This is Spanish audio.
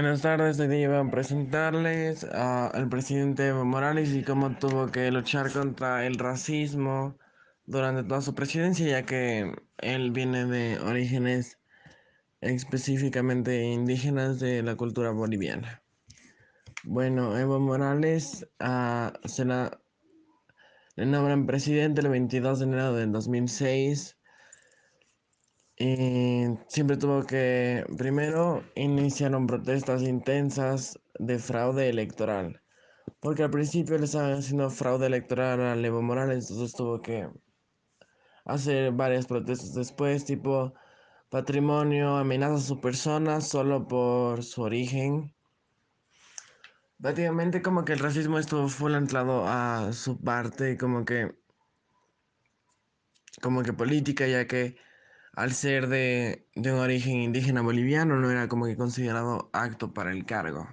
Buenas tardes, hoy día voy a presentarles al presidente Evo Morales y cómo tuvo que luchar contra el racismo durante toda su presidencia, ya que él viene de orígenes específicamente indígenas de la cultura boliviana. Bueno, Evo Morales uh, se la, le nombran presidente el 22 de enero del 2006 y siempre tuvo que, primero, iniciaron protestas intensas de fraude electoral. Porque al principio le estaban haciendo fraude electoral a Evo Morales, entonces tuvo que hacer varias protestas después, tipo patrimonio, amenaza a su persona solo por su origen. Prácticamente como que el racismo estuvo full anclado a su parte, como que como que política, ya que al ser de, un origen indígena boliviano no era como que considerado acto para el cargo.